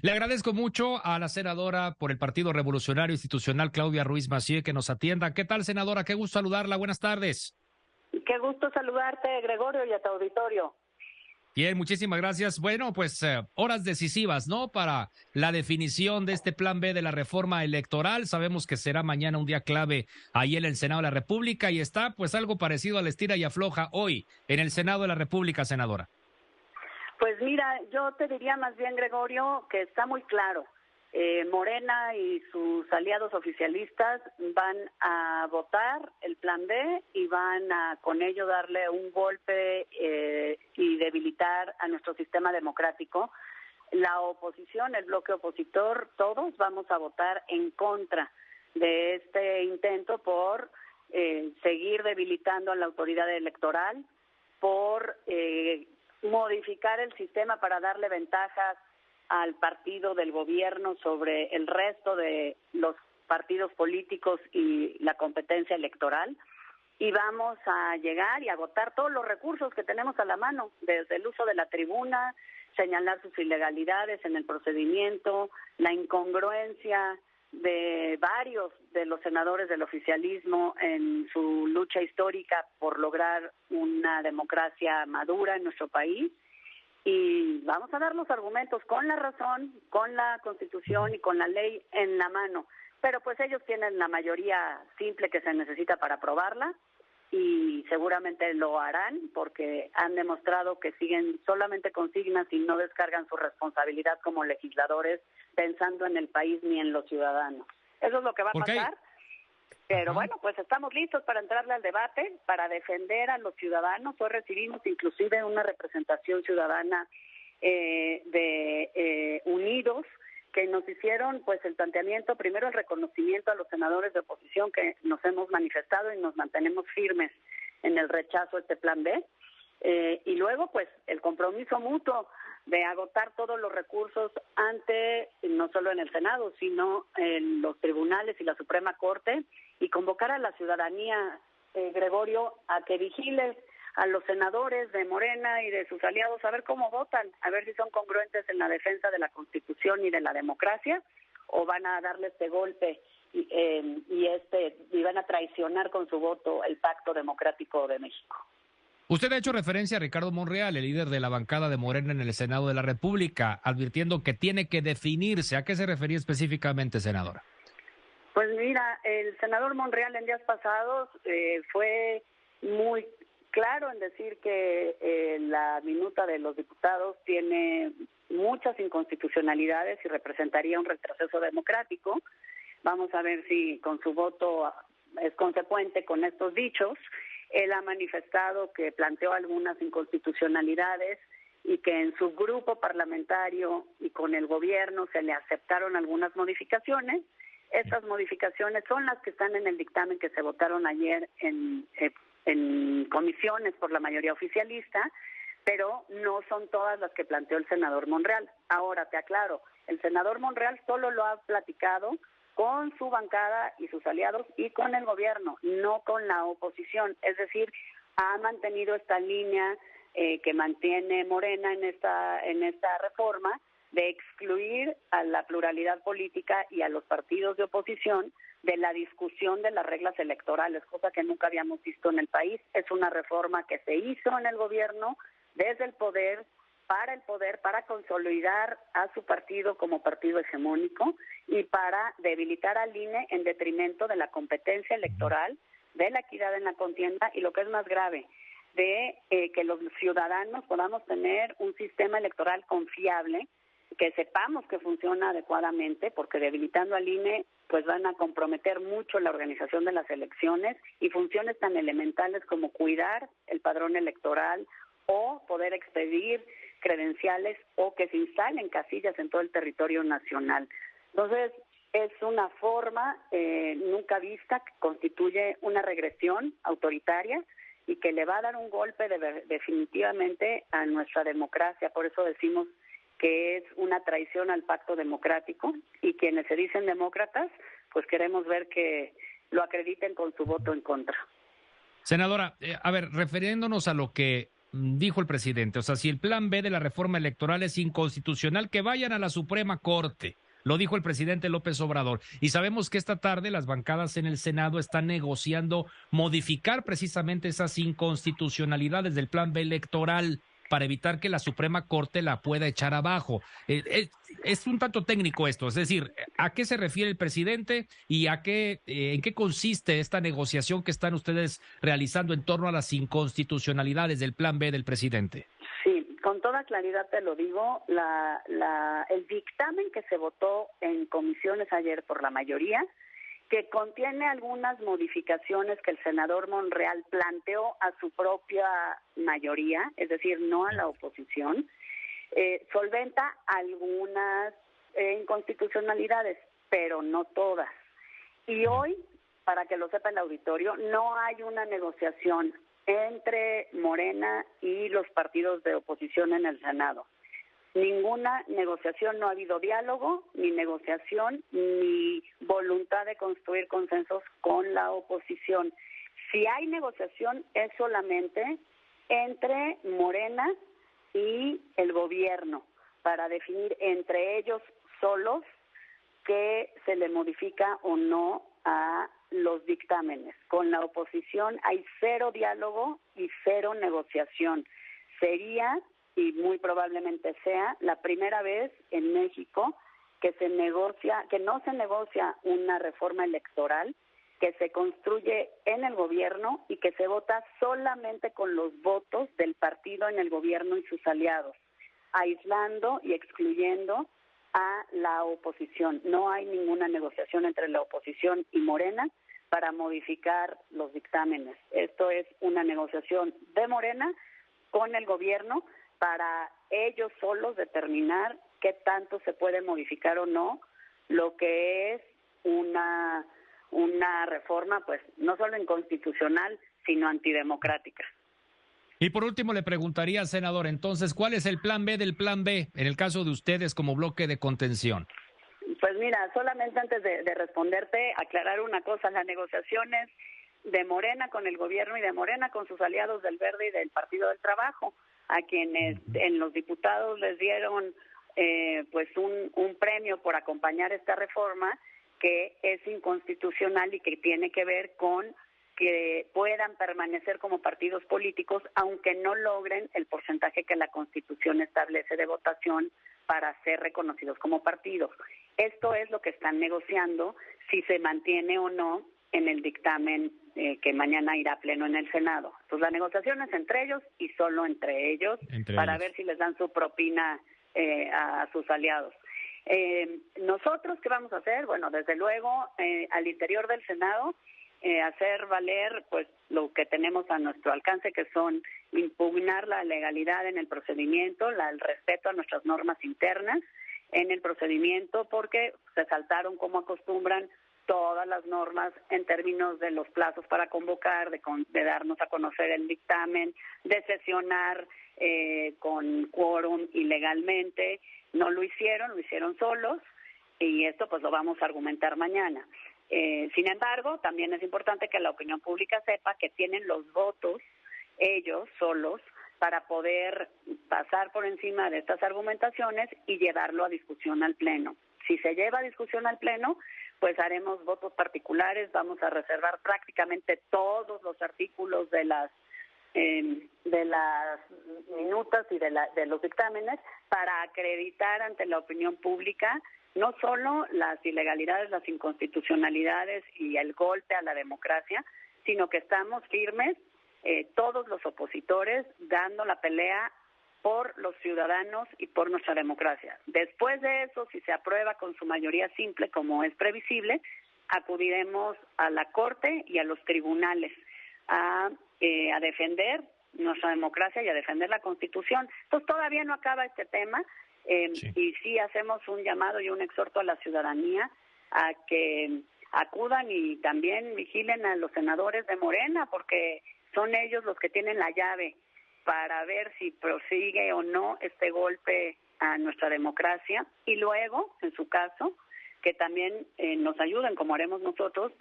Le agradezco mucho a la senadora por el Partido Revolucionario Institucional, Claudia Ruiz Macié, que nos atienda. ¿Qué tal, senadora? Qué gusto saludarla. Buenas tardes. Qué gusto saludarte, Gregorio, y a tu auditorio. Bien, muchísimas gracias. Bueno, pues eh, horas decisivas, ¿no? Para la definición de este plan B de la reforma electoral. Sabemos que será mañana un día clave ahí en el Senado de la República y está pues algo parecido a la estira y afloja hoy en el Senado de la República, senadora. Pues mira, yo te diría más bien, Gregorio, que está muy claro. Eh, Morena y sus aliados oficialistas van a votar el plan B y van a con ello darle un golpe eh, y debilitar a nuestro sistema democrático. La oposición, el bloque opositor, todos vamos a votar en contra de este intento por eh, seguir debilitando a la autoridad electoral, por modificar el sistema para darle ventajas al partido del gobierno sobre el resto de los partidos políticos y la competencia electoral. Y vamos a llegar y agotar todos los recursos que tenemos a la mano, desde el uso de la tribuna, señalar sus ilegalidades en el procedimiento, la incongruencia de varios de los senadores del oficialismo en su lucha histórica por lograr una democracia madura en nuestro país y vamos a dar los argumentos con la razón, con la constitución y con la ley en la mano. Pero pues ellos tienen la mayoría simple que se necesita para aprobarla y seguramente lo harán porque han demostrado que siguen solamente consignas y no descargan su responsabilidad como legisladores pensando en el país ni en los ciudadanos. Eso es lo que va a pasar. Pero bueno, pues estamos listos para entrarle al debate, para defender a los ciudadanos. Hoy recibimos inclusive una representación ciudadana eh, de eh, Unidos que nos hicieron pues el planteamiento, primero el reconocimiento a los senadores de oposición que nos hemos manifestado y nos mantenemos firmes en el rechazo a este plan B. Eh, y luego pues el compromiso mutuo de agotar todos los recursos ante, no solo en el Senado, sino en los tribunales y la Suprema Corte, y convocar a la ciudadanía, eh, Gregorio, a que vigile a los senadores de Morena y de sus aliados a ver cómo votan, a ver si son congruentes en la defensa de la Constitución y de la democracia, o van a darle este golpe y, eh, y este y van a traicionar con su voto el Pacto Democrático de México. Usted ha hecho referencia a Ricardo Monreal, el líder de la bancada de Morena en el Senado de la República, advirtiendo que tiene que definirse. ¿A qué se refería específicamente, senadora? Pues mira, el senador Monreal en días pasados eh, fue claro en decir que eh, la minuta de los diputados tiene muchas inconstitucionalidades y representaría un retroceso democrático. Vamos a ver si con su voto es consecuente con estos dichos él ha manifestado que planteó algunas inconstitucionalidades y que en su grupo parlamentario y con el gobierno se le aceptaron algunas modificaciones. Estas modificaciones son las que están en el dictamen que se votaron ayer en, eh, en comisiones por la mayoría oficialista, pero no son todas las que planteó el senador Monreal. Ahora te aclaro, el senador Monreal solo lo ha platicado con su bancada y sus aliados y con el gobierno, no con la oposición. Es decir, ha mantenido esta línea eh, que mantiene Morena en esta, en esta reforma de excluir a la pluralidad política y a los partidos de oposición de la discusión de las reglas electorales, cosa que nunca habíamos visto en el país. Es una reforma que se hizo en el gobierno desde el poder para el poder, para consolidar a su partido como partido hegemónico y para debilitar al INE en detrimento de la competencia electoral, de la equidad en la contienda y lo que es más grave, de eh, que los ciudadanos podamos tener un sistema electoral confiable, que sepamos que funciona adecuadamente, porque debilitando al INE pues van a comprometer mucho la organización de las elecciones y funciones tan elementales como cuidar el padrón electoral o poder expedir credenciales o que se instalen casillas en todo el territorio nacional. Entonces, es una forma eh, nunca vista que constituye una regresión autoritaria y que le va a dar un golpe definitivamente a nuestra democracia. Por eso decimos que es una traición al pacto democrático y quienes se dicen demócratas, pues queremos ver que lo acrediten con su voto en contra. Senadora, eh, a ver, refiriéndonos a lo que dijo el presidente, o sea, si el plan B de la reforma electoral es inconstitucional, que vayan a la Suprema Corte. Lo dijo el presidente López Obrador. Y sabemos que esta tarde las bancadas en el Senado están negociando modificar precisamente esas inconstitucionalidades del plan B electoral para evitar que la Suprema Corte la pueda echar abajo. Eh, es, un tanto técnico esto, es decir, ¿a qué se refiere el presidente y a qué, eh, en qué consiste esta negociación que están ustedes realizando en torno a las inconstitucionalidades del plan B del presidente? Sí, con toda claridad te lo digo, el dictamen que se votó en comisiones ayer por la mayoría que contiene algunas modificaciones que el senador Monreal planteó a su propia mayoría, es decir, no a la oposición, eh, solventa algunas eh, inconstitucionalidades, pero no todas. Y hoy, para que lo sepa el auditorio, no hay una negociación entre Morena y los partidos de oposición en el Senado ninguna negociación, no ha habido diálogo, ni negociación, ni voluntad de construir consensos con la oposición. Si hay negociación es solamente entre Morena y el gobierno para definir entre ellos solos que se le modifica o no a los dictámenes. Con la oposición hay cero diálogo y cero negociación. Sería y muy probablemente sea la primera vez en México que se negocia, que no se negocia una reforma electoral, que se construye en el gobierno y que se vota solamente con los votos del partido en el gobierno y sus aliados, aislando y excluyendo a la oposición. No hay ninguna negociación entre la oposición y Morena para modificar los dictámenes. Esto es una negociación de Morena con el gobierno para ellos solos determinar qué tanto se puede modificar o no lo que es una una reforma pues no solo inconstitucional sino antidemocrática. Y por último le preguntaría, senador, entonces, ¿cuál es el plan B del plan B en el caso de ustedes como bloque de contención? Pues mira, solamente antes de, de responderte, aclarar una cosa, las negociaciones de Morena con el gobierno y de Morena con sus aliados del Verde y del Partido del Trabajo a quienes en los diputados les dieron eh, pues un, un premio por acompañar esta reforma que es inconstitucional y que tiene que ver con que puedan permanecer como partidos políticos aunque no logren el porcentaje que la Constitución establece de votación para ser reconocidos como partidos. Esto es lo que están negociando si se mantiene o no en el dictamen eh, que mañana irá a pleno en el Senado. Pues la negociación es entre ellos y solo entre ellos para ver si les dan su propina eh, a, sus aliados. Eh, nosotros, ¿qué vamos a hacer? Bueno, desde luego, al interior del Senado, hacer valer pues lo que tenemos a nuestro alcance, que son impugnar la legalidad en el procedimiento, la, el respeto a nuestras normas internas en el procedimiento, porque se saltaron, como acostumbran, todas las normas en términos de los plazos para convocar, de, de darnos a conocer el dictamen, de sesionar eh, con quórum ilegalmente. No lo hicieron, lo hicieron solos y esto pues lo vamos a argumentar mañana. Eh, sin embargo, también es importante que la opinión pública sepa que tienen los votos ellos solos para poder pasar por encima de estas argumentaciones y llevarlo a discusión al Pleno. Si se lleva a discusión al Pleno, pues haremos votos particulares, vamos a reservar prácticamente todos los artículos de las em, de las minutas y de, de los dictámenes para acreditar ante la opinión pública no solo las ilegalidades, las inconstitucionalidades y el golpe a la democracia, sino que estamos firmes eh, todos los opositores dando la pelea por los ciudadanos y por nuestra democracia. Después de eso, si se aprueba con su mayoría simple, como es previsible, acudiremos a la Corte y a los tribunales a, eh, a defender nuestra democracia y a defender la Constitución. Entonces, todavía no acaba este tema eh, y sí hacemos un llamado y un exhorto a la ciudadanía a que acudan y también vigilen a los senadores de Morena, porque son ellos los que tienen la llave para ver si prosigue o no este golpe a nuestra democracia. Y luego, en su caso, que también eh, nos ayuden, como haremos nosotros,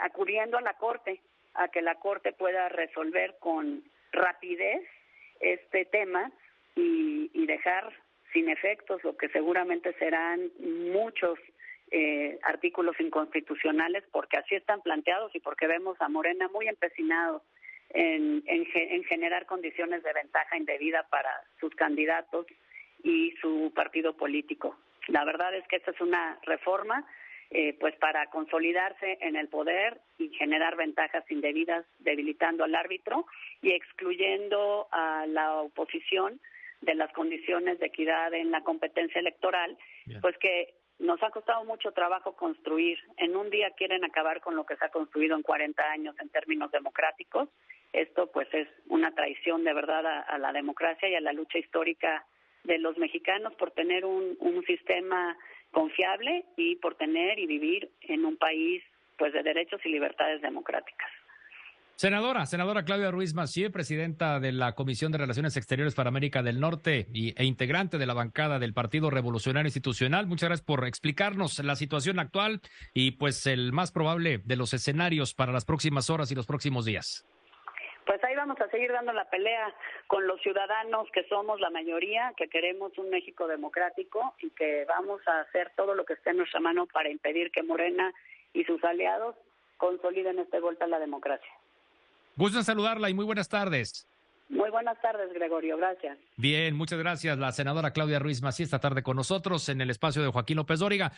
acudiendo a la Corte, a que la Corte pueda resolver con rapidez este tema y, y dejar sin efectos lo que seguramente serán muchos eh, artículos inconstitucionales porque así están planteados y porque vemos a Morena muy empecinado en, en, generar condiciones de ventaja indebida para sus candidatos y su partido político. La verdad es que esta es una reforma eh, pues para consolidarse en el poder y generar ventajas indebidas, debilitando al árbitro y excluyendo a la oposición de las condiciones de equidad en la competencia electoral, pues que nos ha costado mucho trabajo construir. En un día quieren acabar con lo que se ha construido en 40 años en términos democráticos. Esto pues es una traición de verdad a, la democracia y a la lucha histórica de los mexicanos por tener un, sistema confiable y por tener y vivir en un país pues de derechos y libertades democráticas. Senadora, senadora Claudia Ruiz Macié, presidenta de la Comisión de Relaciones Exteriores para América del Norte y, e integrante de la bancada del Partido Revolucionario Institucional. Muchas gracias por explicarnos la situación actual y pues el más probable de los escenarios para las próximas horas y los próximos días. Pues ahí vamos a seguir dando la pelea con los ciudadanos que somos la mayoría, que queremos un México democrático y que vamos a hacer todo lo que esté en nuestra mano para impedir que Morena y sus aliados consoliden este golpe a la democracia. Gusto en saludarla y muy buenas tardes. Muy buenas tardes, Gregorio. Gracias. Bien, muchas gracias. La senadora Claudia Ruiz Mací esta tarde con nosotros en el espacio de Joaquín López Dóriga.